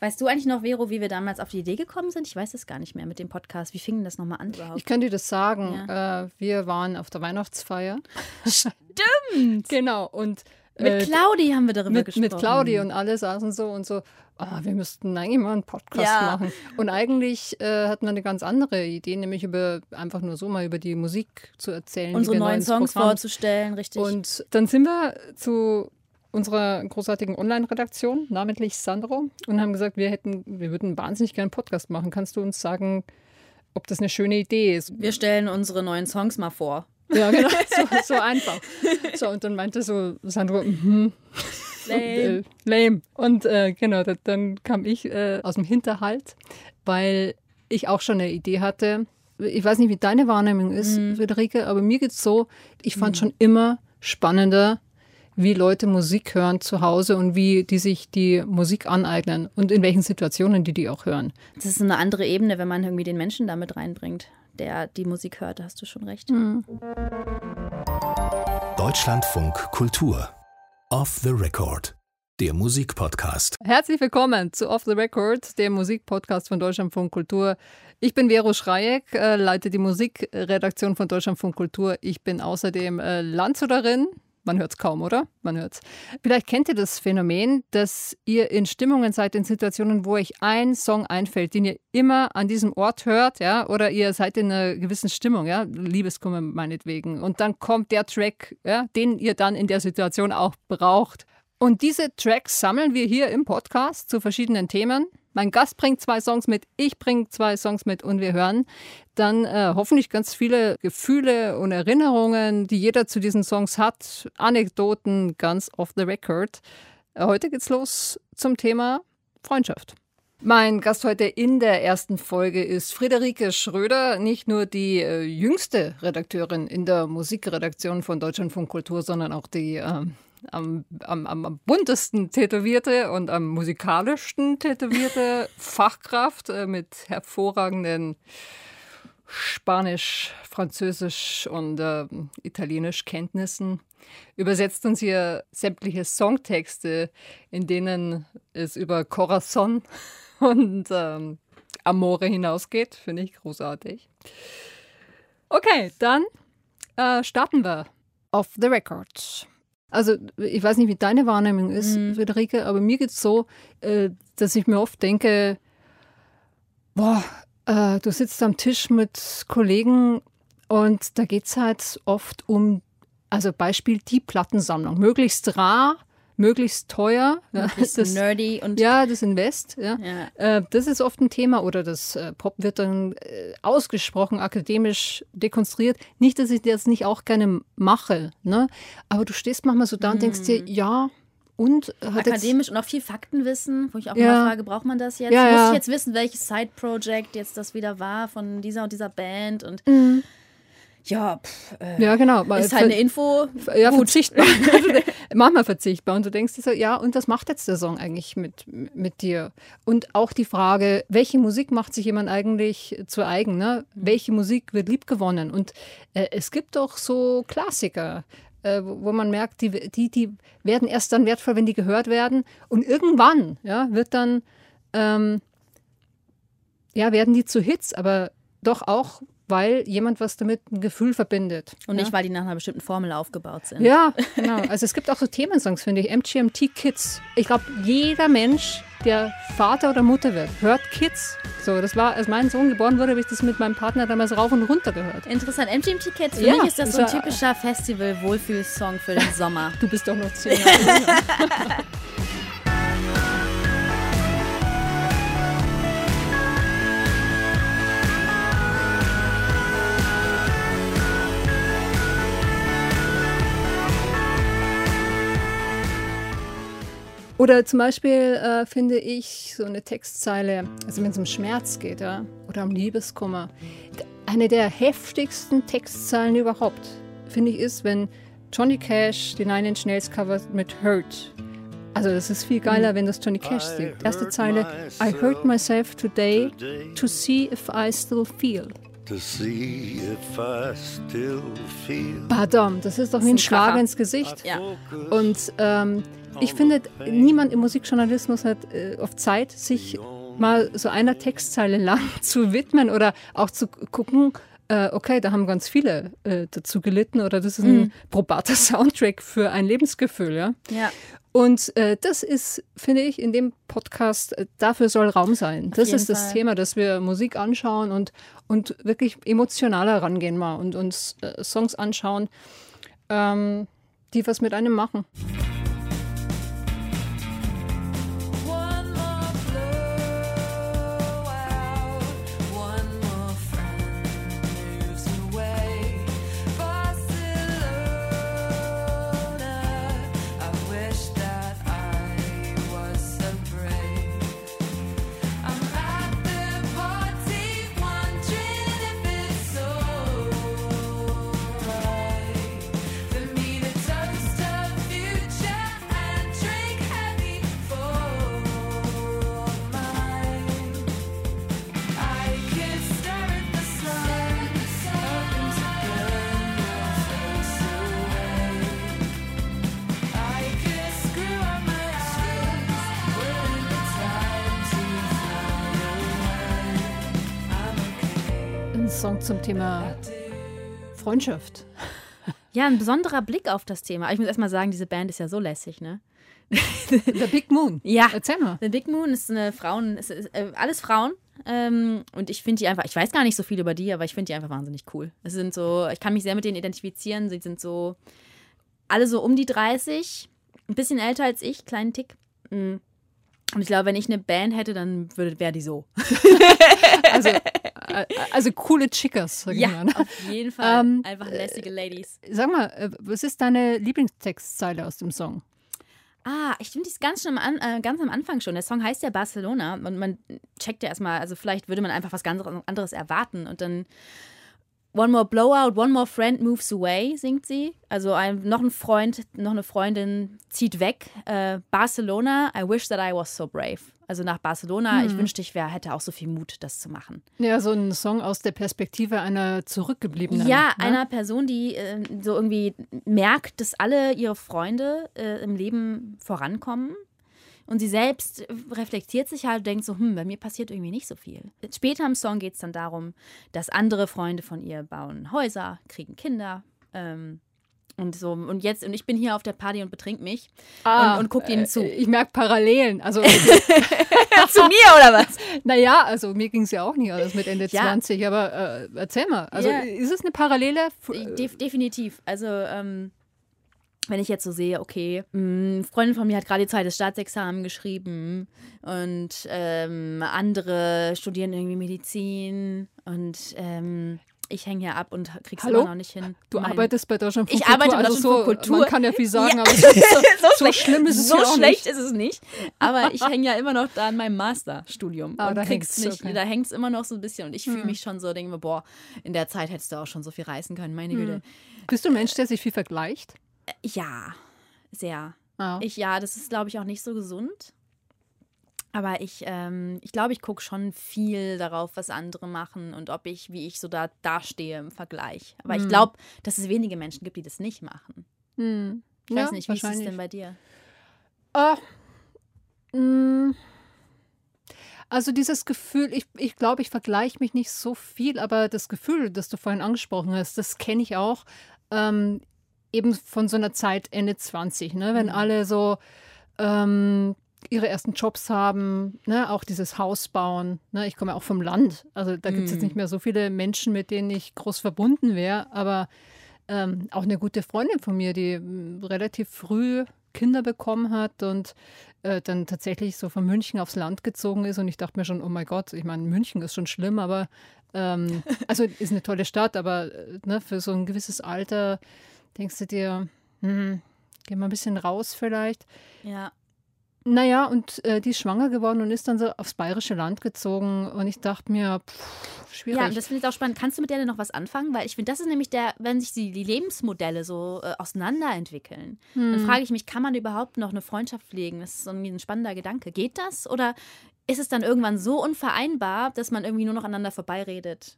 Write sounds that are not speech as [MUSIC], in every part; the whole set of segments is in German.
Weißt du eigentlich noch, Vero, wie wir damals auf die Idee gekommen sind? Ich weiß es gar nicht mehr mit dem Podcast. Wie fing das nochmal an überhaupt? Ich könnte dir das sagen. Ja. Äh, wir waren auf der Weihnachtsfeier. [LAUGHS] Stimmt! [LAUGHS] genau. Und mit äh, Claudi haben wir darüber mit, gesprochen. Mit Claudi und alle saßen so und so, oh, wir müssten eigentlich mal einen Podcast ja. machen. Und eigentlich äh, hatten wir eine ganz andere Idee, nämlich über einfach nur so mal über die Musik zu erzählen. Unsere neuen Songs Programm. vorzustellen, richtig. Und dann sind wir zu unserer großartigen Online-Redaktion, namentlich Sandro, und haben gesagt, wir hätten, wir würden wahnsinnig gerne einen Podcast machen. Kannst du uns sagen, ob das eine schöne Idee ist? Wir stellen unsere neuen Songs mal vor. Ja, genau, [LAUGHS] so, so einfach. So, und dann meinte so Sandro, mhm. Lame. Und, äh, lame. Und äh, genau, dann kam ich äh, aus dem Hinterhalt, weil ich auch schon eine Idee hatte. Ich weiß nicht, wie deine Wahrnehmung ist, mhm. Friederike, aber mir geht es so, ich fand mhm. schon immer spannender, wie Leute Musik hören zu Hause und wie die sich die Musik aneignen und in welchen Situationen die die auch hören. Das ist eine andere Ebene, wenn man irgendwie den Menschen damit reinbringt, der die Musik hört. Da hast du schon recht. Mhm. Deutschlandfunk Kultur. Off the Record. Der Musikpodcast. Herzlich willkommen zu Off the Record, dem Musikpodcast von Deutschlandfunk Kultur. Ich bin Vero Schreieck, äh, leite die Musikredaktion von Deutschlandfunk Kultur. Ich bin außerdem äh, Landshuterin, man hört es kaum, oder? Man hört es. Vielleicht kennt ihr das Phänomen, dass ihr in Stimmungen seid, in Situationen, wo euch ein Song einfällt, den ihr immer an diesem Ort hört, ja, oder ihr seid in einer gewissen Stimmung, ja, Liebeskummer meinetwegen. Und dann kommt der Track, ja, den ihr dann in der Situation auch braucht. Und diese Tracks sammeln wir hier im Podcast zu verschiedenen Themen. Mein Gast bringt zwei Songs mit, ich bringe zwei Songs mit und wir hören dann äh, hoffentlich ganz viele Gefühle und Erinnerungen, die jeder zu diesen Songs hat, Anekdoten ganz off the record. Äh, heute geht's los zum Thema Freundschaft. Mein Gast heute in der ersten Folge ist Friederike Schröder, nicht nur die äh, jüngste Redakteurin in der Musikredaktion von Deutschlandfunk Kultur, sondern auch die äh, am, am, am buntesten tätowierte und am musikalischsten tätowierte [LAUGHS] Fachkraft äh, mit hervorragenden Spanisch, Französisch und äh, Italienisch Kenntnissen. Übersetzt uns hier sämtliche Songtexte, in denen es über Corazon [LAUGHS] und ähm, Amore hinausgeht. Finde ich großartig. Okay, dann äh, starten wir. Off the record. Also ich weiß nicht, wie deine Wahrnehmung ist, mhm. Friederike, aber mir geht es so, äh, dass ich mir oft denke, boah, äh, du sitzt am Tisch mit Kollegen und da geht es halt oft um, also Beispiel die Plattensammlung, möglichst rar, möglichst teuer. Ja, [LAUGHS] das, nerdy und. Ja, das Invest. Ja. ja. Äh, das ist oft ein Thema oder das äh, Pop wird dann äh, ausgesprochen akademisch dekonstruiert. Nicht, dass ich das nicht auch gerne mache, ne? aber du stehst manchmal so da und denkst dir, mhm. ja, und akademisch und auch viel Faktenwissen, wo ich auch ja. immer frage, braucht man das jetzt? Ja, Muss ich jetzt wissen, welches Side-Project jetzt das wieder war von dieser und dieser Band und mhm. Ja, pff, äh, ja, genau. Ist halt eine Info. Ja, Gut. verzichtbar. [LAUGHS] [LAUGHS] Manchmal verzichtbar. Und du denkst dir so, ja, und was macht jetzt der Song eigentlich mit, mit dir? Und auch die Frage, welche Musik macht sich jemand eigentlich zu eigen? Ne? Mhm. Welche Musik wird liebgewonnen? Und äh, es gibt doch so Klassiker äh, wo man merkt, die, die, die werden erst dann wertvoll, wenn die gehört werden. Und irgendwann ja, wird dann, ähm, ja, werden die zu Hits, aber doch auch weil jemand was damit ein Gefühl verbindet. Und ja? nicht, weil die nach einer bestimmten Formel aufgebaut sind. Ja, [LAUGHS] genau. Also es gibt auch so Themensongs, finde ich. MGMT Kids. Ich glaube, jeder Mensch, der Vater oder Mutter wird, hört Kids. So, das war, als mein Sohn geboren wurde, habe ich das mit meinem Partner damals rauf und runter gehört. Interessant. MGMT Kids, für ja, mich ist das so ein typischer Festival-Wohlfühlsong für den [LAUGHS] Sommer. Du bist doch noch zehn [LAUGHS] Jahre. Oder zum Beispiel äh, finde ich so eine Textzeile, also wenn es um Schmerz geht ja, oder um Liebeskummer, eine der heftigsten Textzeilen überhaupt, finde ich, ist, wenn Johnny Cash die Nine Inch Nails covert mit Hurt. Also das ist viel geiler, wenn das Johnny Cash singt. Erste Zeile, I hurt myself today to see if I still feel. Badam, das ist doch wie ein Schlag ins Gesicht. Ja. Und ähm, ich finde, niemand im Musikjournalismus hat äh, oft Zeit, sich mal so einer Textzeile [LAUGHS] lang zu widmen oder auch zu gucken, äh, okay, da haben ganz viele äh, dazu gelitten oder das ist ein mhm. probater [LAUGHS] Soundtrack für ein Lebensgefühl. Ja. ja. Und äh, das ist, finde ich, in dem Podcast, äh, dafür soll Raum sein. Auf das ist das Fall. Thema, dass wir Musik anschauen und, und wirklich emotionaler rangehen mal und uns äh, Songs anschauen, ähm, die was mit einem machen. Zum Thema Freundschaft. Ja, ein besonderer Blick auf das Thema. Ich muss erstmal sagen, diese Band ist ja so lässig, ne? The Big Moon. Ja. Erzähl mal. The Big Moon ist eine Frauen, ist, ist, äh, alles Frauen. Ähm, und ich finde die einfach, ich weiß gar nicht so viel über die, aber ich finde die einfach wahnsinnig cool. Es sind so, ich kann mich sehr mit denen identifizieren. Sie sind so, alle so um die 30, ein bisschen älter als ich, kleinen Tick. Mm. Und ich glaube, wenn ich eine Band hätte, dann wäre die so. [LAUGHS] also also coole Chickas, ja, mal. Ne? auf jeden Fall. Ähm, Einfach lässige Ladies. Sag mal, äh, was ist deine Lieblingstextzeile aus dem Song? Ah, ich finde die ganz, schon am, äh, ganz am Anfang schon. Der Song heißt ja Barcelona und man checkt ja erstmal, also vielleicht würde man einfach was ganz anderes erwarten und dann One more blowout, one more friend moves away, singt sie. Also ein, noch ein Freund, noch eine Freundin zieht weg. Äh, Barcelona, I wish that I was so brave. Also nach Barcelona, hm. ich wünschte, ich wär, hätte auch so viel Mut, das zu machen. Ja, so ein Song aus der Perspektive einer zurückgebliebenen. Ja, ne? einer Person, die äh, so irgendwie merkt, dass alle ihre Freunde äh, im Leben vorankommen und sie selbst reflektiert sich halt und denkt so, hm, bei mir passiert irgendwie nicht so viel. Später im Song geht es dann darum, dass andere Freunde von ihr bauen Häuser, kriegen Kinder. Ähm, und so, und jetzt, und ich bin hier auf der Party und betrink mich ah, und, und guck ihnen zu. Äh, ich merke Parallelen. Also, [LAUGHS] [LAUGHS] zu mir oder was? Naja, also mir ging es ja auch nicht alles mit Ende [LAUGHS] ja. 20, aber äh, erzähl mal. Also ja. ist es eine Parallele? De definitiv. Also, ähm, wenn ich jetzt so sehe, okay, mh, mm, Freundin von mir hat gerade die Zeit des Staatsexamen geschrieben und ähm, andere studieren irgendwie Medizin und ähm, ich hänge hier ab und krieg's Hallo? immer noch nicht hin. Du mein, arbeitest bei Deutschland Ich arbeite bei Deutschland also so, Kultur. Man kann ja viel sagen, ja. aber so, [LAUGHS] so, so schlimm ist es so ja schlecht nicht. ist es nicht. Aber ich hänge ja immer noch da an meinem Masterstudium ah, und da krieg's nicht. Okay. Da hängt es immer noch so ein bisschen und ich fühle hm. mich schon so, denke mir, boah, in der Zeit hättest du auch schon so viel reißen können, meine hm. Güte. Bist du ein Mensch, der sich viel vergleicht? Ja, sehr. Oh. Ich, ja, das ist, glaube ich, auch nicht so gesund. Aber ich, ähm, ich glaube, ich gucke schon viel darauf, was andere machen und ob ich, wie ich so da dastehe im Vergleich. Aber hm. ich glaube, dass es wenige Menschen gibt, die das nicht machen. Hm. Ich ja, weiß nicht, wie ist es denn bei dir? Oh, mm. Also dieses Gefühl, ich, ich glaube, ich vergleiche mich nicht so viel, aber das Gefühl, das du vorhin angesprochen hast, das kenne ich auch. Ähm, eben von so einer Zeit Ende 20, ne? wenn mhm. alle so ähm, ihre ersten Jobs haben, ne? auch dieses Haus bauen. Ne? Ich komme ja auch vom Land, also da gibt es jetzt nicht mhm. mehr so viele Menschen, mit denen ich groß verbunden wäre, aber ähm, auch eine gute Freundin von mir, die hm, relativ früh Kinder bekommen hat und äh, dann tatsächlich so von München aufs Land gezogen ist. Und ich dachte mir schon, oh mein Gott, ich meine, München ist schon schlimm, aber ähm, also ist eine tolle Stadt, aber äh, ne, für so ein gewisses Alter denkst du dir, hm, geh mal ein bisschen raus vielleicht. Ja. Naja, und äh, die ist schwanger geworden und ist dann so aufs bayerische Land gezogen. Und ich dachte mir, pff, schwierig. Ja, das finde ich auch spannend. Kannst du mit der denn noch was anfangen? Weil ich finde, das ist nämlich der, wenn sich die, die Lebensmodelle so äh, auseinanderentwickeln, hm. dann frage ich mich, kann man überhaupt noch eine Freundschaft pflegen? Das ist irgendwie ein spannender Gedanke. Geht das? Oder ist es dann irgendwann so unvereinbar, dass man irgendwie nur noch aneinander vorbeiredet?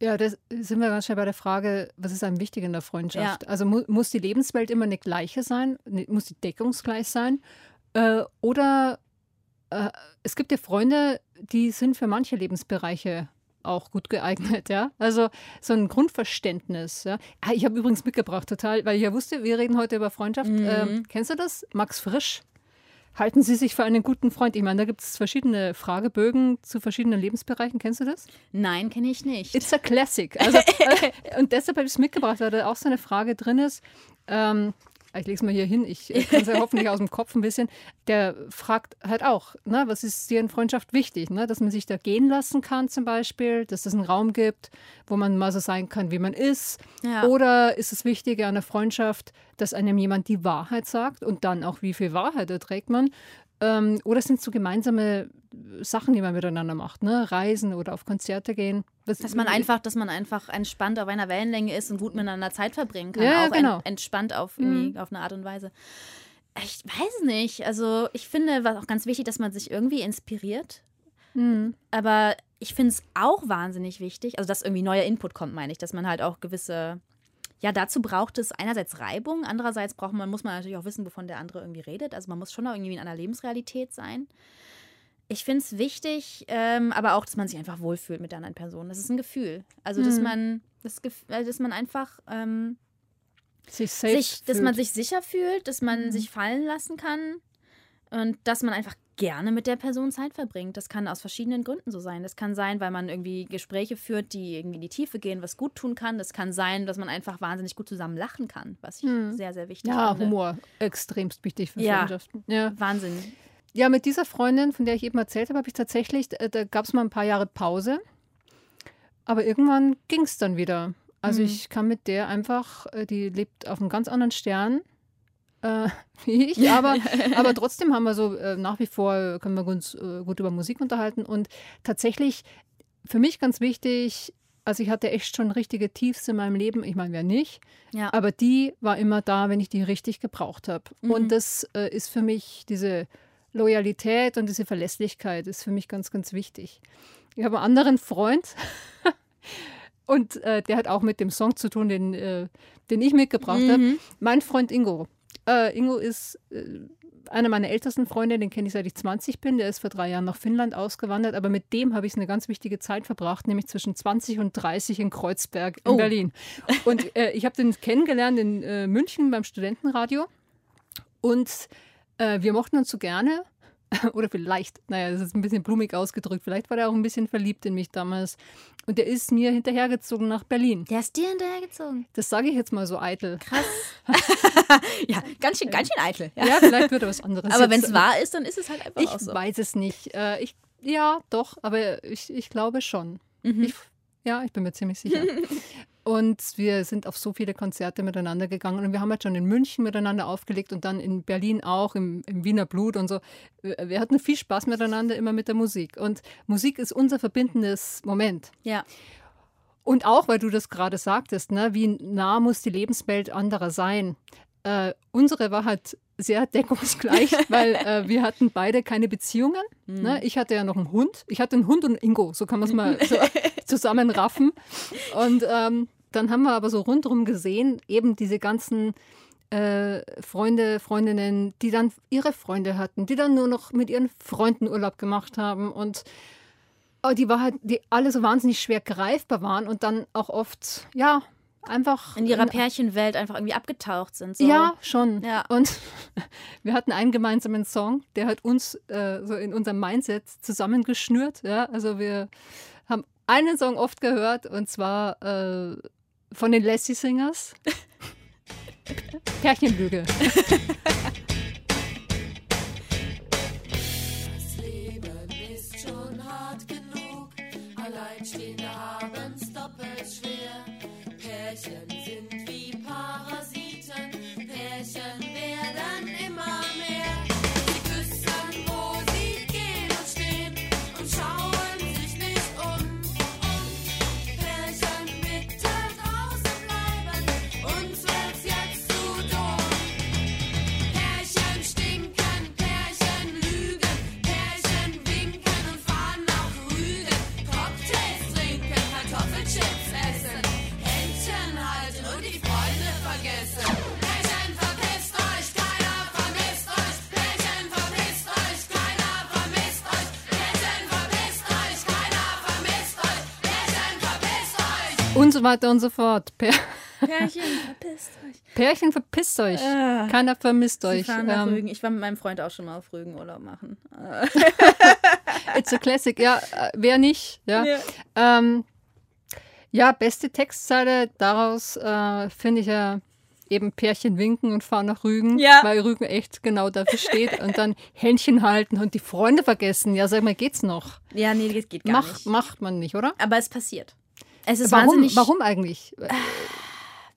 Ja, da sind wir ganz schnell bei der Frage, was ist einem wichtig in der Freundschaft? Ja. Also mu muss die Lebenswelt immer eine gleiche sein? Ne- Muss die deckungsgleich sein? Äh, oder äh, es gibt ja Freunde, die sind für manche Lebensbereiche auch gut geeignet, ja. Also so ein Grundverständnis, ja. Ah, ich habe übrigens mitgebracht, total, weil ich ja wusste, wir reden heute über Freundschaft. Ähm, kennst du das? Max Frisch. Halten Sie sich für einen guten Freund? Ich meine, da gibt es verschiedene Fragebögen zu verschiedenen Lebensbereichen. Kennst du das? Nein, kenne ich nicht. It's a classic. Also, [LAUGHS] äh, und deshalb habe ich es mitgebracht, weil da auch so eine Frage drin ist. Ähm, ich lege es mal hier hin, ich [LAUGHS] kann es ja hoffentlich aus dem Kopf ein bisschen. Der fragt halt auch, ne, was ist dir in Freundschaft wichtig? Ne? Dass man sich da gehen lassen kann zum Beispiel, dass es einen Raum gibt, wo man mal so sein kann, wie man ist. Ja. Oder ist es wichtiger an der Freundschaft, dass einem jemand die Wahrheit sagt und dann auch, wie viel Wahrheit erträgt man? Ähm, oder sind es so gemeinsame Sachen, die man miteinander macht, ne? Reisen oder auf Konzerte gehen? Was- Dass man einfach, dass man einfach entspannt auf einer Wellenlänge ist und gut miteinander Zeit verbringen kann. Ja, auch genau. ent, entspannt auf, irgendwie, auf eine Art und Weise. Ich weiß nicht. Also ich finde, was auch ganz wichtig, dass man sich irgendwie inspiriert. Mhm. Aber ich finde es auch wahnsinnig wichtig, also dass irgendwie neuer Input kommt, meine ich, dass man halt auch gewisse, ja, dazu braucht es einerseits Reibung, andererseits braucht man, muss man natürlich auch wissen, wovon der andere irgendwie redet. Also man muss schon auch irgendwie in einer Lebensrealität sein. Ich finde es wichtig, ähm, aber auch, dass man sich einfach wohlfühlt mit der anderen Person. Das ist ein Gefühl. Also, dass Mhm. man, das, äh, dass man einfach ähm, sich sich, dass man sich sicher fühlt, dass man Mhm. sich fallen lassen kann und dass man einfach gerne mit der Person Zeit verbringt. Das kann aus verschiedenen Gründen so sein. Das kann sein, weil man irgendwie Gespräche führt, die irgendwie in die Tiefe gehen, was gut tun kann. Das kann sein, dass man einfach wahnsinnig gut zusammen lachen kann, was ich Mhm. sehr, sehr wichtig Ja, finde. Humor, extremst wichtig für Ja. Freundschaften. Ja. Wahnsinn. ja, mit dieser Freundin, von der ich eben erzählt habe, habe ich tatsächlich, äh, da gab es mal ein paar Jahre Pause, aber irgendwann ging es dann wieder. Also Mhm. ich kann mit der einfach, äh, die lebt auf einem ganz anderen Stern äh, [LAUGHS] wie ich, aber, [LAUGHS] aber trotzdem haben wir so äh, nach wie vor, können wir uns äh, gut über Musik unterhalten und tatsächlich für mich ganz wichtig, also ich hatte echt schon richtige Tiefs in meinem Leben, ich meine, wer nicht, Ja. aber die war immer da, wenn ich die richtig gebraucht habe. Mhm. Und das äh, ist für mich diese Loyalität und diese Verlässlichkeit ist für mich ganz, ganz wichtig. Ich habe einen anderen Freund [LAUGHS] und äh, der hat auch mit dem Song zu tun, den, äh, den ich mitgebracht habe. Mhm. Mein Freund Ingo. Äh, Ingo ist äh, einer meiner ältesten Freunde, den kenne ich seit ich 20 bin. Der ist vor drei Jahren nach Finnland ausgewandert, aber mit dem habe ich eine ganz wichtige Zeit verbracht, nämlich zwischen 20 und 30 in Kreuzberg in Oh. Berlin. Und äh, ich habe den kennengelernt in äh, München beim Studentenradio und äh, wir mochten uns so gerne. [LAUGHS] Oder vielleicht, naja, das ist ein bisschen blumig ausgedrückt. Vielleicht war er auch ein bisschen verliebt in mich damals. Und der ist mir hinterhergezogen nach Berlin. Der ist dir hinterhergezogen. Das sage ich jetzt mal so eitel. Krass. [LAUGHS] ja, ganz schön, ganz schön eitel. Ja. Ja, vielleicht wird er was anderes. Aber wenn es wahr ist, dann ist es halt einfach Ich auch so. weiß es nicht. Äh, ich, ja, doch, aber ich, ich glaube schon. Mhm. Ich, ja, ich bin mir ziemlich sicher. [LAUGHS] und wir sind auf so viele Konzerte miteinander gegangen und wir haben halt schon in München miteinander aufgelegt und dann in Berlin auch, im, im Wiener Blut und so. Wir, hatten viel Spaß miteinander, immer mit der Musik. Und Musik ist unser verbindendes Moment. Ja. Und auch, weil du das gerade sagtest, ne, wie nah muss die Lebenswelt anderer sein? Äh, unsere war halt sehr deckungsgleich, [LAUGHS] weil äh, wir hatten beide keine Beziehungen. Ne? Ich hatte ja noch einen Hund. Ich hatte einen Hund und einen Ingo, so kann man es mal [LAUGHS] so zusammenraffen. Und ähm, dann haben wir aber so rundherum gesehen, eben diese ganzen äh, Freunde, Freundinnen, die dann ihre Freunde hatten, die dann nur noch mit ihren Freunden Urlaub gemacht haben und oh, die war halt, die alle so wahnsinnig schwer greifbar waren und dann auch oft, ja, einfach In ihrer Pärchenwelt einfach irgendwie abgetaucht sind. So. ja, schon. Ja. Und [LAUGHS] wir hatten einen gemeinsamen Song, der hat uns äh, so in unserem Mindset zusammengeschnürt. Ja? Also wir einen Song oft gehört und zwar äh, von den Lassie Singers. Pärchenlüge. [LAUGHS] Das Leben ist schon hart genug, Alleinstehende haben's so weiter und so fort. Pär [LAUGHS] Pärchen, [LAUGHS] verpisst euch. Pärchen, verpisst euch. Ah. Keiner vermisst euch. Ähm, Rügen. Ich war mit meinem Freund auch schon mal auf Rügen Urlaub machen. Äh, [LAUGHS] it's a classic. Ja, äh, wer nicht? Ja. Ja. Ähm, ja, beste Textzeile daraus äh, finde ich ja eben Pärchen winken und fahren nach Rügen, Ja. weil Rügen echt genau dafür steht und dann Händchen halten und die Freunde vergessen. Ja, sag mal, geht's noch? ja, nee, das geht gar Mach, nicht. macht man nicht, oder? Aber es passiert. Es ist Warum, wahnsinnig. warum eigentlich?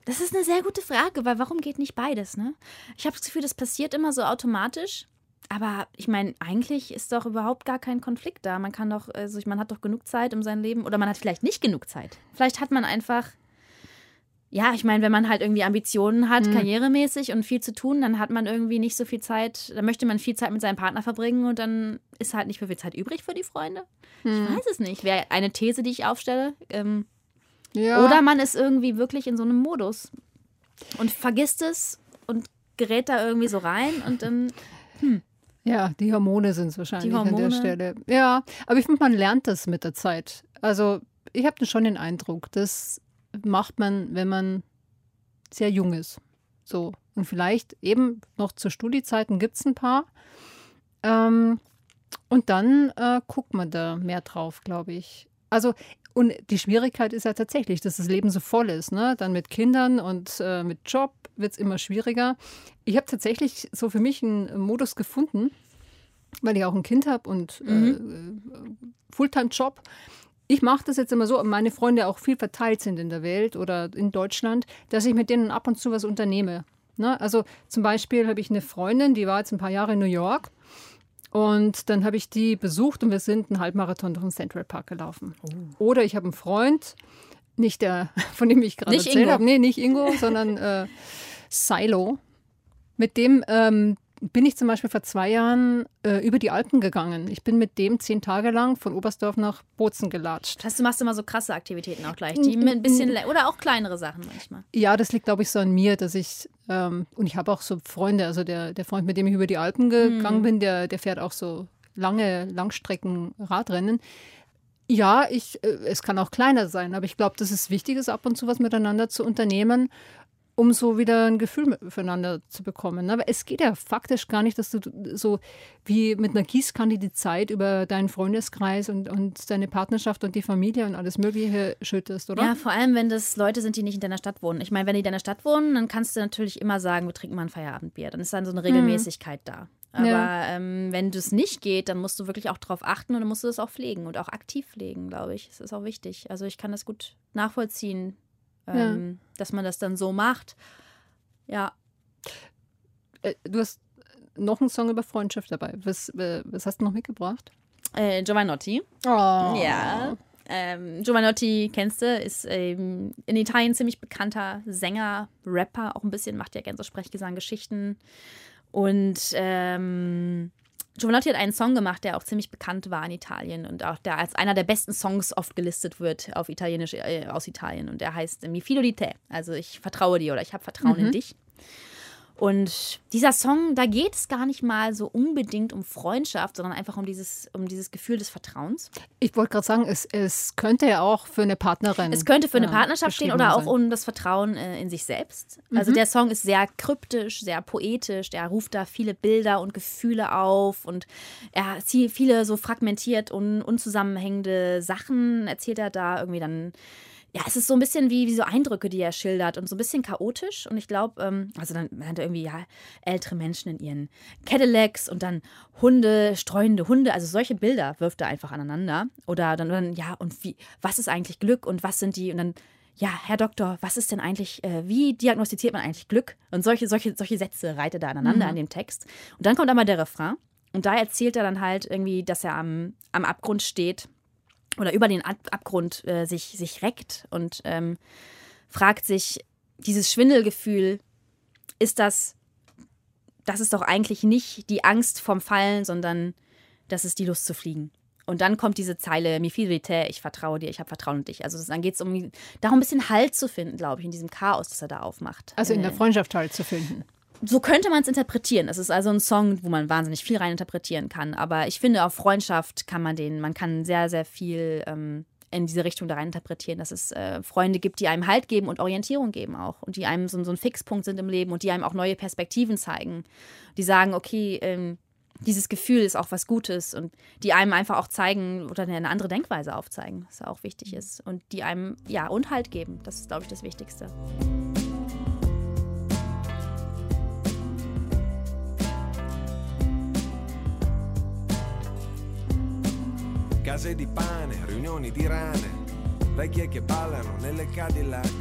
Das ist eine sehr gute Frage, weil warum geht nicht beides, ne? Ich habe das Gefühl, das passiert immer so automatisch. Aber ich meine, eigentlich ist doch überhaupt gar kein Konflikt da. Man kann doch, also man hat doch genug Zeit um sein Leben oder man hat vielleicht nicht genug Zeit. Vielleicht hat man einfach, ja, ich meine, wenn man halt irgendwie Ambitionen hat, karrieremäßig und viel zu tun, dann hat man irgendwie nicht so viel Zeit, dann möchte man viel Zeit mit seinem Partner verbringen und dann ist halt nicht mehr viel Zeit übrig für die Freunde. Ich weiß es nicht. Wäre eine These, die ich aufstelle. Ähm, Ja. oder man ist irgendwie wirklich in so einem Modus und vergisst es und gerät da irgendwie so rein und dann. Ja, die Hormone sind es wahrscheinlich Die an der. Stelle. Ja, aber ich finde, man lernt das mit der Zeit. Also ich habe schon den Eindruck, das macht man, wenn man sehr jung ist. So. Und vielleicht eben noch zu Studiezeiten gibt es ein paar. Ähm, und dann äh, guckt man da mehr drauf, glaube ich. Also, und die Schwierigkeit ist ja tatsächlich, dass das Leben so voll ist. Ne? Dann mit Kindern und äh, mit Job wird es immer schwieriger. Ich habe tatsächlich so für mich einen Modus gefunden, weil ich auch ein Kind habe und äh, äh, Fulltime-Job. Ich mache das jetzt immer so, meine Freunde auch viel verteilt sind in der Welt oder in Deutschland, dass ich mit denen ab und zu was unternehme. Ne? Also zum Beispiel habe ich eine Freundin, die war jetzt ein paar Jahre in New York. Und dann habe ich die besucht und wir sind einen Halbmarathon durch den Central Park gelaufen. Oder ich habe einen Freund, nicht der, [LAUGHS] von dem ich gerade Nicht erzählt Ingo. habe. Nee, nicht Ingo, sondern äh, Silo. Mit dem ähm, bin ich zum Beispiel vor zwei Jahren äh, über die Alpen gegangen. Ich bin mit dem zehn Tage lang von Oberstdorf nach Bozen gelatscht. Das heißt, du machst immer so krasse Aktivitäten auch gleich, die ein bisschen oder auch kleinere Sachen manchmal. Ja, das liegt, glaube ich, so an mir, dass ich, ähm, und ich habe auch so Freunde, also der, der Freund, mit dem ich über die Alpen gegangen bin, der, der fährt auch so lange Langstrecken Radrennen. Ja, ich, äh, es kann auch kleiner sein, aber ich glaube, dass es wichtig ist, ab und zu was miteinander zu unternehmen, um so wieder ein Gefühl füreinander zu bekommen. Aber es geht ja faktisch gar nicht, dass du so wie mit einer Gießkanne die Zeit über deinen Freundeskreis und, und deine Partnerschaft und die Familie und alles Mögliche schüttest, oder? Ja, vor allem, wenn das Leute sind, die nicht in deiner Stadt wohnen. Ich meine, wenn die in deiner Stadt wohnen, dann kannst du natürlich immer sagen, wir trinken mal ein Feierabendbier. Dann ist dann so eine Regelmäßigkeit da. Aber Ja. ähm, wenn das nicht geht, dann musst du wirklich auch drauf achten und dann musst du das auch pflegen und auch aktiv pflegen, glaube ich. Das ist auch wichtig. Also ich kann das gut nachvollziehen, ähm, dass man das dann so macht. Ja, Äh, Du hast noch einen Song über Freundschaft dabei. Was, äh, was hast du noch mitgebracht? äh, Giovanotti. Oh. Ja. Ähm, Giovanotti, kennst du, ist ähm, in Italien ziemlich bekannter Sänger, Rapper, auch ein bisschen, macht ja gerne so Sprechgesang, Geschichten. Und ähm, Giovanotti hat einen Song gemacht, der auch ziemlich bekannt war in Italien und auch der als einer der besten Songs oft gelistet wird auf Italienisch äh, aus Italien. Und der heißt Mi fido di te, also ich vertraue dir oder ich habe Vertrauen in dich. Und dieser Song, da geht es gar nicht mal so unbedingt um Freundschaft, sondern einfach um dieses, um dieses Gefühl des Vertrauens. Ich wollte gerade sagen, es, es könnte ja auch für eine Partnerin. Es könnte für eine äh, Partnerschaft stehen oder auch sein. um das Vertrauen äh, in sich selbst. Also der Song ist sehr kryptisch, sehr poetisch, der ruft da viele Bilder und Gefühle auf und er zieht viele so fragmentiert und unzusammenhängende Sachen, erzählt er da irgendwie dann. Ja, es ist so ein bisschen wie, wie so Eindrücke, die er schildert und so ein bisschen chaotisch. Und ich glaube, ähm, also dann hat er irgendwie ja ältere Menschen in ihren Cadillacs und dann Hunde, streunende Hunde, also solche Bilder wirft er einfach aneinander. Oder dann, dann ja, und wie, was ist eigentlich Glück und was sind die? Und dann, ja, Herr Doktor, was ist denn eigentlich, äh, wie diagnostiziert man eigentlich Glück? Und solche, solche, solche Sätze reiht er da aneinander an dem Text. Und dann kommt einmal der Refrain. Und da erzählt er dann halt irgendwie, dass er am, am Abgrund steht oder über den Ab Abgrund äh, sich, sich reckt und ähm, fragt sich, dieses Schwindelgefühl, ist das, das ist doch eigentlich nicht die Angst vom Fallen, sondern das ist die Lust zu fliegen. Und dann kommt diese Zeile, mi fido di te, ich vertraue dir, ich habe Vertrauen in dich. Also dann geht es um darum, ein bisschen Halt zu finden, glaube ich, in diesem Chaos, das er da aufmacht. Also in der Äh, Freundschaft halt zu finden. So könnte man es interpretieren. Es ist also ein Song, wo man wahnsinnig viel rein interpretieren kann. Aber ich finde, auf Freundschaft kann man den, man kann sehr, sehr viel ähm, in diese Richtung da rein interpretieren, dass es äh, Freunde gibt, die einem Halt geben und Orientierung geben auch und die einem so, so ein Fixpunkt sind im Leben und die einem auch neue Perspektiven zeigen. Die sagen, okay, ähm, dieses Gefühl ist auch was Gutes und die einem einfach auch zeigen oder eine andere Denkweise aufzeigen, was auch wichtig ist und die einem ja und Halt geben. Das ist, glaube ich, das Wichtigste. Case di pane, riunioni di rane, vecchie che ballano nelle Cadillac,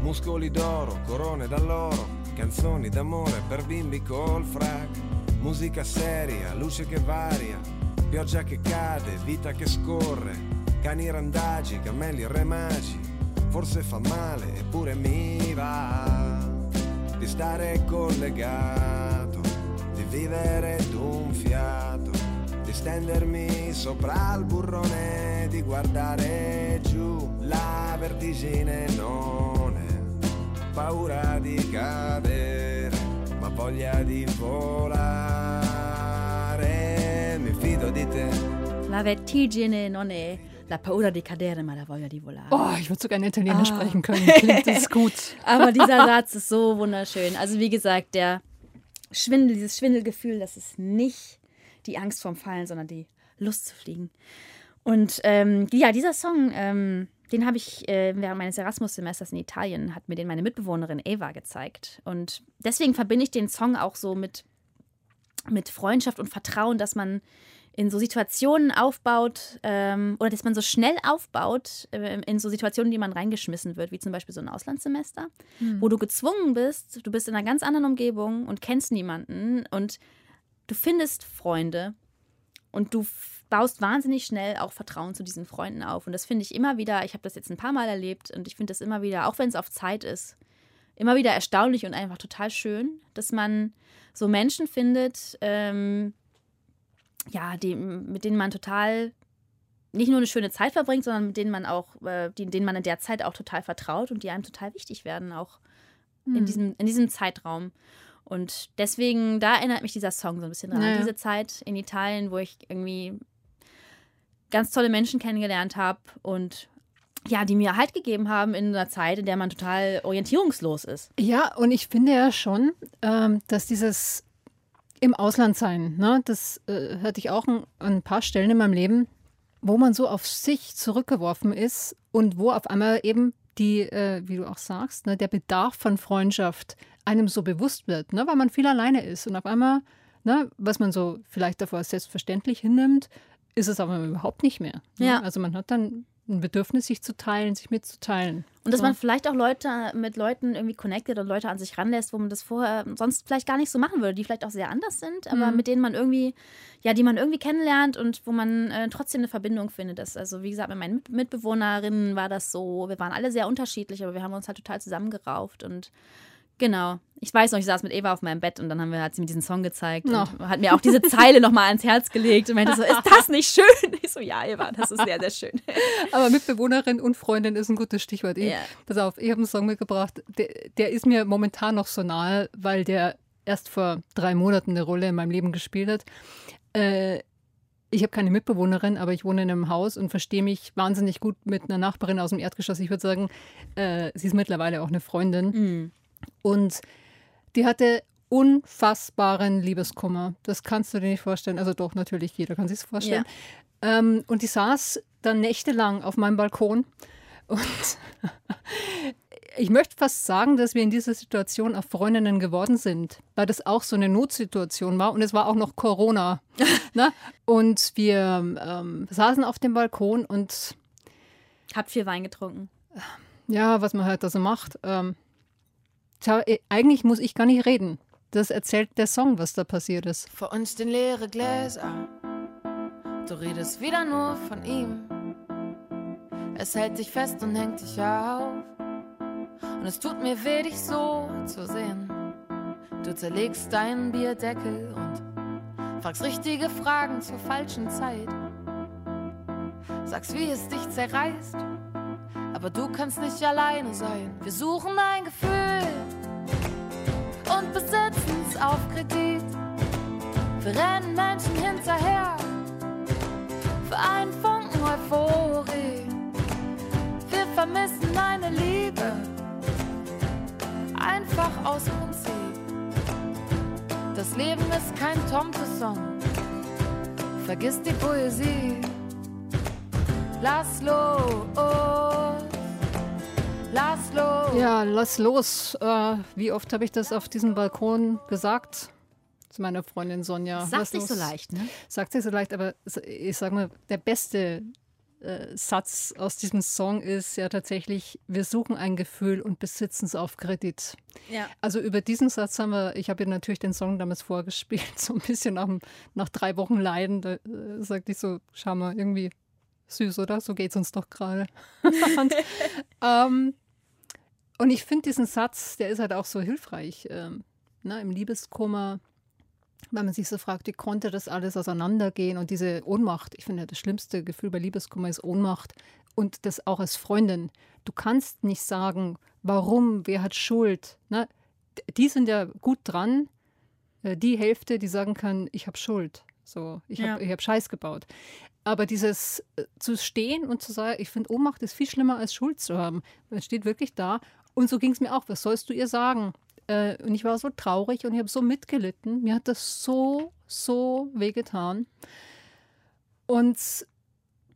muscoli d'oro, corone d'alloro, canzoni d'amore per bimbi col frac, musica seria, luce che varia, pioggia che cade, vita che scorre, cani randagi, cammelli remagi, forse fa male eppure mi va di stare collegato, di vivere d'un fiato stendermi sopra il burrone, di guardare giù, la vertigine non è paura di cadere, ma voglia di volare, mi fido di te. La vertigine non è la paura di cadere, ma la voglia di volare. Oh, ich würde sogar in Italiener Ah. sprechen können. Klingt das gut. [LAUGHS] Aber dieser Satz ist so wunderschön. Also wie gesagt, der Schwindel, dieses Schwindelgefühl, das ist nicht die Angst vorm Fallen, sondern die Lust zu fliegen. Und ähm, ja, dieser Song, ähm, den habe ich äh, während meines Erasmus-Semesters in Italien, hat mir den meine Mitbewohnerin Eva gezeigt. Und deswegen verbinde ich den Song auch so mit, mit Freundschaft und Vertrauen, dass man in so Situationen aufbaut ähm, oder dass man so schnell aufbaut äh, in so Situationen, die man reingeschmissen wird, wie zum Beispiel so ein Auslandssemester, wo du gezwungen bist, du bist in einer ganz anderen Umgebung und kennst niemanden und du findest Freunde und du baust wahnsinnig schnell auch Vertrauen zu diesen Freunden auf. Und das finde ich immer wieder, ich habe das jetzt ein paar Mal erlebt und ich finde das immer wieder, auch wenn es auf Zeit ist, immer wieder erstaunlich und einfach total schön, dass man so Menschen findet, ähm, ja, die, mit denen man total nicht nur eine schöne Zeit verbringt, sondern mit denen man auch, äh, die, denen man in der Zeit auch total vertraut und die einem total wichtig werden, auch in, diesem, in diesem Zeitraum. Und deswegen, da erinnert mich dieser Song so ein bisschen dran. Ja, An ja. diese Zeit in Italien, wo ich irgendwie ganz tolle Menschen kennengelernt habe und ja, die mir Halt gegeben haben in einer Zeit, in der man total orientierungslos ist. Ja, und ich finde ja schon, ähm, dass dieses im Ausland sein, ne, das äh, hatte ich auch an, an ein paar Stellen in meinem Leben, wo man so auf sich zurückgeworfen ist und wo auf einmal eben die, äh, wie du auch sagst, ne, der Bedarf von Freundschaft einem so bewusst wird, ne, weil man viel alleine ist und auf einmal, ne, was man so vielleicht davor als selbstverständlich hinnimmt, ist es aber überhaupt nicht mehr. Ne? Ja. Also man hat dann ein Bedürfnis, sich zu teilen, sich mitzuteilen. Und dass So. man vielleicht auch Leute mit Leuten irgendwie connected und Leute an sich ranlässt, wo man das vorher sonst vielleicht gar nicht so machen würde, die vielleicht auch sehr anders sind, aber Mhm. mit denen man irgendwie, ja, die man irgendwie kennenlernt und wo man äh, trotzdem eine Verbindung findet. Das, also wie gesagt, mit meinen Mit- Mitbewohnerinnen war das so, wir waren alle sehr unterschiedlich, aber wir haben uns halt total zusammengerauft und genau. Ich weiß noch, ich saß mit Eva auf meinem Bett und dann haben wir, hat sie mir diesen Song gezeigt No. und hat mir auch diese Zeile nochmal ans Herz gelegt und meinte so, ist das nicht schön? Ich so, ja, Eva, das ist sehr, sehr schön. [LAUGHS] Aber Mitbewohnerin und Freundin ist ein gutes Stichwort. Ich, Ja. Pass auf, ich habe einen Song mitgebracht, der, der ist mir momentan noch so nahe, weil der erst vor drei Monaten eine Rolle in meinem Leben gespielt hat. Äh, ich habe keine Mitbewohnerin, aber ich wohne in einem Haus und verstehe mich wahnsinnig gut mit einer Nachbarin aus dem Erdgeschoss. Ich würde sagen, äh, sie ist mittlerweile auch eine Freundin. Mhm. Und die hatte unfassbaren Liebeskummer. Das kannst du dir nicht vorstellen. Also doch, natürlich, jeder kann sich es vorstellen. Ähm, und die saß dann nächtelang auf meinem Balkon. Und [LAUGHS] ich möchte fast sagen, dass wir in dieser Situation auch Freundinnen geworden sind, weil das auch so eine Notsituation war. Und es war auch noch Corona. [LAUGHS] ne? Und wir ähm, saßen auf dem Balkon und Hab viel Wein getrunken. ja, was man halt da so macht. Ähm, eigentlich muss ich gar nicht reden. Das erzählt der Song, was da passiert ist. Vor uns stehen leere Gläser. Du redest wieder nur von ihm. Es hält dich fest und hängt dich auf. Und es tut mir weh, dich so zu sehen. Du zerlegst deinen Bierdeckel und fragst richtige Fragen zur falschen Zeit. Sagst, wie es dich zerreißt. Aber du kannst nicht alleine sein. Wir suchen ein Gefühl und besitzen's auf Kredit. Wir rennen Menschen hinterher für einen Funken Euphorie. vermissen meine Liebe. Einfach aus Prinzip. Das Leben ist kein Tomte-Song. Vergiss die Poesie. Lass los. Lass los. Ja, lass los. Äh, wie oft habe ich das auf diesem Balkon gesagt? Zu meiner Freundin Sonja. Sagt sich so leicht, ne? Sagt sich so leicht, aber ich sage mal, der beste äh, Satz aus diesem Song ist ja tatsächlich, wir suchen ein Gefühl und besitzen es auf Kredit. Ja. Also über diesen Satz haben wir, ich habe ihr natürlich den Song damals vorgespielt, [LAUGHS] so ein bisschen nach, nach drei Wochen Leiden, da äh, sagte ich so, schau mal, irgendwie süß, oder? So geht's uns doch gerade. [LAUGHS] ähm, und ich finde diesen Satz, der ist halt auch so hilfreich. Ähm, ne, Im Liebeskummer, weil man sich so fragt, wie konnte das alles auseinandergehen und diese Ohnmacht. Ich finde, das schlimmste Gefühl bei Liebeskummer ist Ohnmacht und das auch als Freundin. Du kannst nicht sagen, warum, wer hat Schuld. Ne? Die sind ja gut dran, äh, die Hälfte, die sagen kann, ich habe Schuld. So, ich Ja. habe hab Scheiß gebaut. Aber dieses äh, zu stehen und zu sagen, ich finde, Ohnmacht ist viel schlimmer als Schuld zu haben. Man steht wirklich da. Und so ging es mir auch. Was sollst du ihr sagen? Äh, und ich war so traurig und ich habe so mitgelitten. Mir hat das so, so wehgetan. Und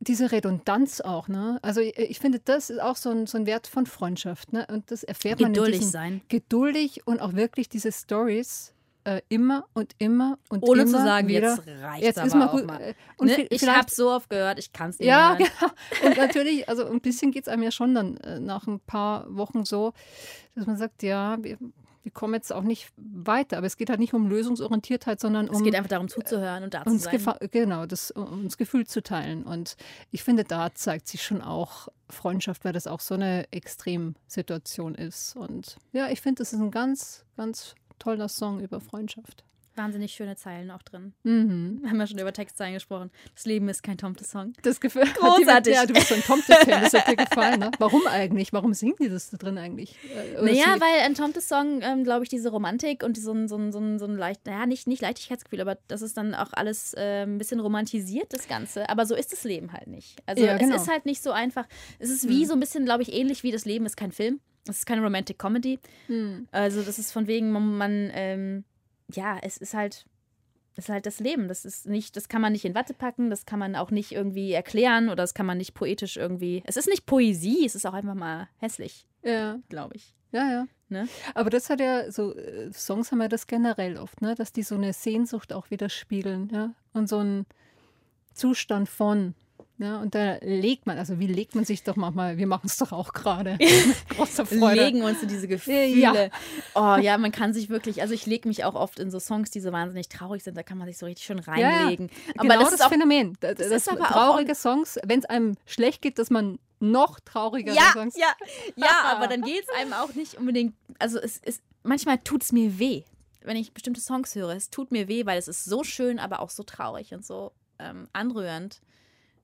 diese Redundanz auch, ne? Also ich, ich finde, das ist auch so ein, so ein Wert von Freundschaft, ne? Und das erfährt man in Geduldig sein. geduldig und auch wirklich diese Stories äh, immer und immer und Ohne immer zu sagen, wieder. jetzt reicht jetzt aber ist mal auch gut. mal. äh, ne? Ich habe so oft gehört, ich kann es nicht ja, mehr. genau. Und natürlich, also ein bisschen geht es einem ja schon dann äh, nach ein paar Wochen so, dass man sagt, ja, wir, wir kommen jetzt auch nicht weiter. Aber es geht halt nicht um Lösungsorientiertheit, sondern Es um geht einfach darum zuzuhören und da zu sein. Genau, das, um uns Gefühl zu teilen. Und ich finde, da zeigt sich schon auch Freundschaft, weil das auch so eine Extremsituation ist. Und ja, ich finde, das ist ein ganz, ganz toller Song über Freundschaft. Wahnsinnig schöne Zeilen auch drin. Mhm. [LAUGHS] Wir haben ja schon über Textzeilen gesprochen. Das Leben ist kein Tomte-Song. Das gefällt Großartig. Ja, du bist so ein Tomte-Fan, das hat dir gefallen, ne? [LAUGHS] Warum eigentlich? Warum singen die das da drin eigentlich? Äh, oder Naja, weil ein Tomte-Song, ähm, glaube ich, diese Romantik und so ein, so ein, so ein, so ein leicht, naja, nicht, nicht Leichtigkeitsgefühl, aber das ist dann auch alles äh, ein bisschen romantisiert, das Ganze. Aber so ist das Leben halt nicht. Also Ja, genau. es ist halt nicht so einfach. Es ist wie so ein bisschen, glaube ich, ähnlich wie das Leben ist kein Film. Es ist keine Romantic Comedy. Hm. Also das ist von wegen, man, man ähm, ja, es ist halt, es ist halt das Leben. Das ist nicht, das kann man nicht in Watte packen, das kann man auch nicht irgendwie erklären oder das kann man nicht poetisch irgendwie. Es ist nicht Poesie, es ist auch einfach mal hässlich, Ja, glaube ich. ja, ja. Ne? Aber das hat ja, so äh, Songs haben ja das generell oft, ne? dass die so eine Sehnsucht auch widerspiegeln, ja. Und so ein Zustand von. Ja, und da legt man, also wie legt man sich doch manchmal, wir machen es doch auch gerade. [LAUGHS] Großer Freude. legen uns in diese Gefühle. Ja. Oh ja, man kann sich wirklich, also ich lege mich auch oft in so Songs, die so wahnsinnig traurig sind, da kann man sich so richtig schön reinlegen. Aber genau das, ist auch Phänomen. Das, das ist aber auch- traurige Songs, wenn es einem schlecht geht, dass man noch trauriger ja, Songs. ja, [LAUGHS] ja, aber dann geht es einem auch nicht unbedingt, also es ist, manchmal tut es mir weh, wenn ich bestimmte Songs höre. Es tut mir weh, weil es ist so schön, aber auch so traurig und so ähm, anrührend.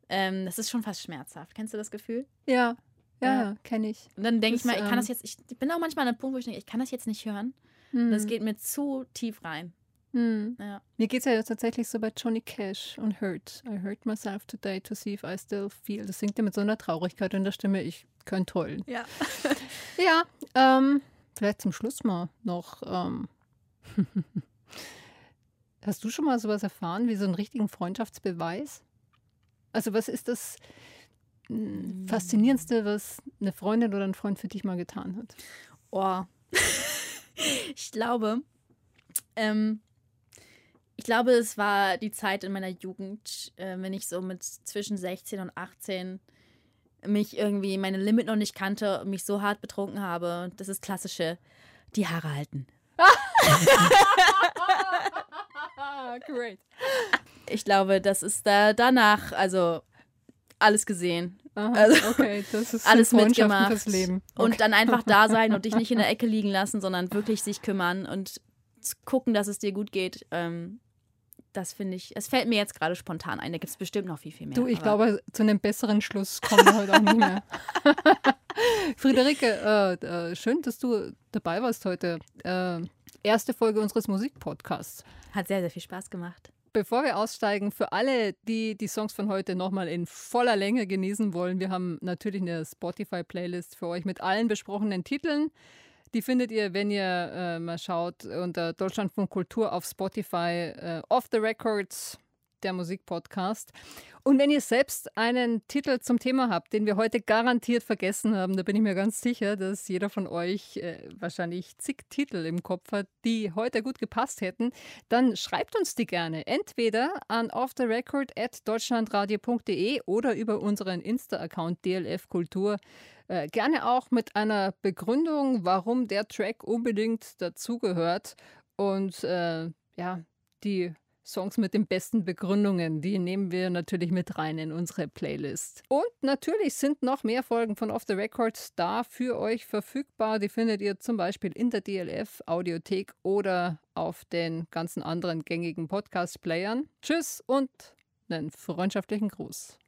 Ähm, das ist schon fast schmerzhaft. Kennst du das Gefühl? Ja, ja, Ja. kenne ich. Und dann denke ich mal, ich kann ähm, das jetzt, ich, bin auch manchmal an einem Punkt, wo ich denke, ich kann das jetzt nicht hören. Hm. Das geht mir zu tief rein. Hm. Ja. Mir geht es ja tatsächlich so bei Johnny Cash und Hurt. I hurt myself today to see if I still feel. Das singt er mit so einer Traurigkeit in der Stimme, ich könnte heulen. Ja. [LAUGHS] Ja, ähm, vielleicht zum Schluss mal noch. Ähm, [LAUGHS] hast du schon mal sowas erfahren wie so einen richtigen Freundschaftsbeweis? Also was ist das mm, Faszinierendste, was eine Freundin oder ein Freund für dich mal getan hat? Oh. [LAUGHS] ich glaube, ähm, ich glaube, es war die Zeit in meiner Jugend, äh, wenn ich so mit zwischen 16 und 18 mich irgendwie meine Limit noch nicht kannte und mich so hart betrunken habe. Das ist klassische, die Haare halten. [LAUGHS] Great. Ich glaube, das ist da danach, also alles gesehen. Aha, Also, okay, das ist [LAUGHS] alles mitgemacht. fürs Leben. Und dann einfach da sein und dich nicht in der [LAUGHS] Ecke liegen lassen, sondern wirklich sich kümmern und gucken, dass es dir gut geht. Ähm, das finde ich, es fällt mir jetzt gerade spontan ein. Da gibt es bestimmt noch viel, viel mehr. Du, ich glaube, zu einem besseren Schluss kommen wir heute auch nicht mehr. [LAUGHS] Friederike, äh, äh, schön, dass du dabei warst heute. Äh, erste Folge unseres Musikpodcasts. Hat sehr, sehr viel Spaß gemacht. Bevor wir aussteigen, für alle, die die Songs von heute nochmal in voller Länge genießen wollen, wir haben natürlich eine Spotify-Playlist für euch mit allen besprochenen Titeln. Die findet ihr, wenn ihr äh, mal schaut, unter Deutschlandfunk Kultur auf Spotify, äh, Off the Records der Musikpodcast. Und wenn ihr selbst einen Titel zum Thema habt, den wir heute garantiert vergessen haben, da bin ich mir ganz sicher, dass jeder von euch äh, wahrscheinlich zig Titel im Kopf hat, die heute gut gepasst hätten, dann schreibt uns die gerne. Entweder an offtherecord.deutschlandradio.de oder über unseren Insta-Account DLF Kultur. Äh, gerne auch mit einer Begründung, warum der Track unbedingt dazugehört. Und äh, ja, die Songs mit den besten Begründungen, die nehmen wir natürlich mit rein in unsere Playlist. Und natürlich sind noch mehr Folgen von Off the Records da für euch verfügbar. Die findet ihr zum Beispiel in der DLF Audiothek oder auf den ganzen anderen gängigen Podcast-Playern. Tschüss und einen freundschaftlichen Gruß.